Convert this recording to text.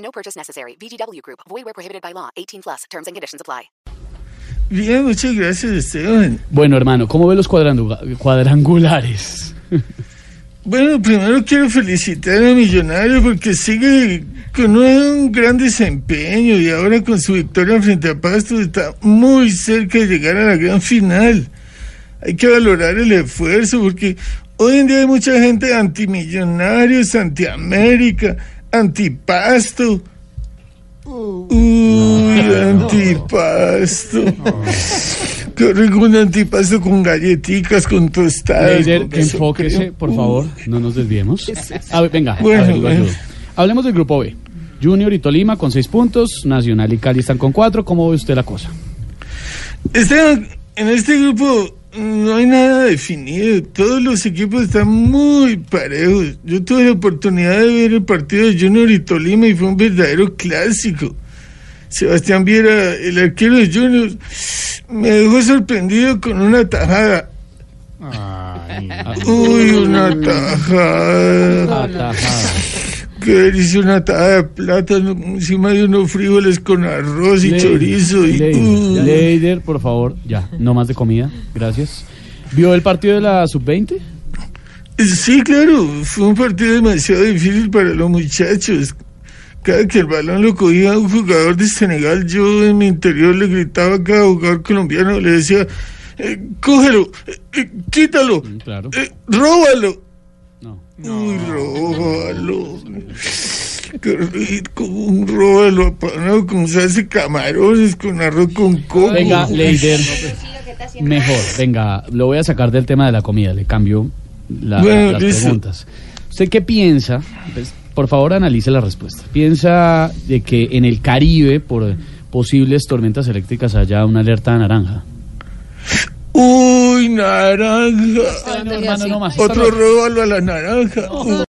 No purchase necessary. VGW Group. Void where prohibited by law. 18 plus. Terms and conditions apply. Bien, muchas gracias, Esteban. Bueno, hermano, ¿cómo ve los cuadrangu- cuadrangulares? Bueno, primero quiero felicitar a Millonario porque sigue con un gran desempeño y ahora con su victoria frente a Pasto está muy cerca de llegar a la gran final. Hay que valorar el esfuerzo porque hoy en día hay mucha gente antimillonarios, antiamérica, antipasto. Uy, antipasto. Qué rico un antipasto con galletitas, con tostadas. Leider, con enfóquese, por favor, no nos desviemos. A ver, venga, a Bueno, ver, lo bueno. ayudo. Hablemos del grupo B. Junior y Tolima con seis puntos, Nacional y Cali están con cuatro. ¿Cómo ve usted la cosa? Esteban, en este grupo no hay nada definido. Todos los equipos están muy parejos. Yo tuve la oportunidad de ver el partido de Junior y Tolima y fue un verdadero clásico. Sebastián Viera, el arquero de Junior, me dejó sorprendido con una tajada. Uy, una tajada. Atajada. Que hizo una tajada de plátano encima de unos frijoles con arroz y Leider, chorizo. Y, Leider, Uy. Leider, por favor, ya, no más de comida, gracias. ¿Vio el partido de la sub-20? Sí, claro, fue un partido demasiado difícil para los muchachos. Cada que el balón lo cogía un jugador de Senegal, yo en mi interior le gritaba a cada jugador colombiano, le decía, eh, cógelo, eh, eh, quítalo, Claro. eh, róbalo. No. Uy, róbalo. Qué rico, un róbalo apanado con salsa de camarones, con arroz con coco. Venga, Leider, mejor, venga, lo voy a sacar del tema de la comida, le cambio la- Bueno, las preguntas. ¿Usted qué piensa? Pues, por favor, analice la respuesta. ¿Piensa de que en el Caribe, por posibles tormentas eléctricas, haya una alerta naranja? Naranja. Ay, no, hermano, no más. Otro róbalo a la naranja.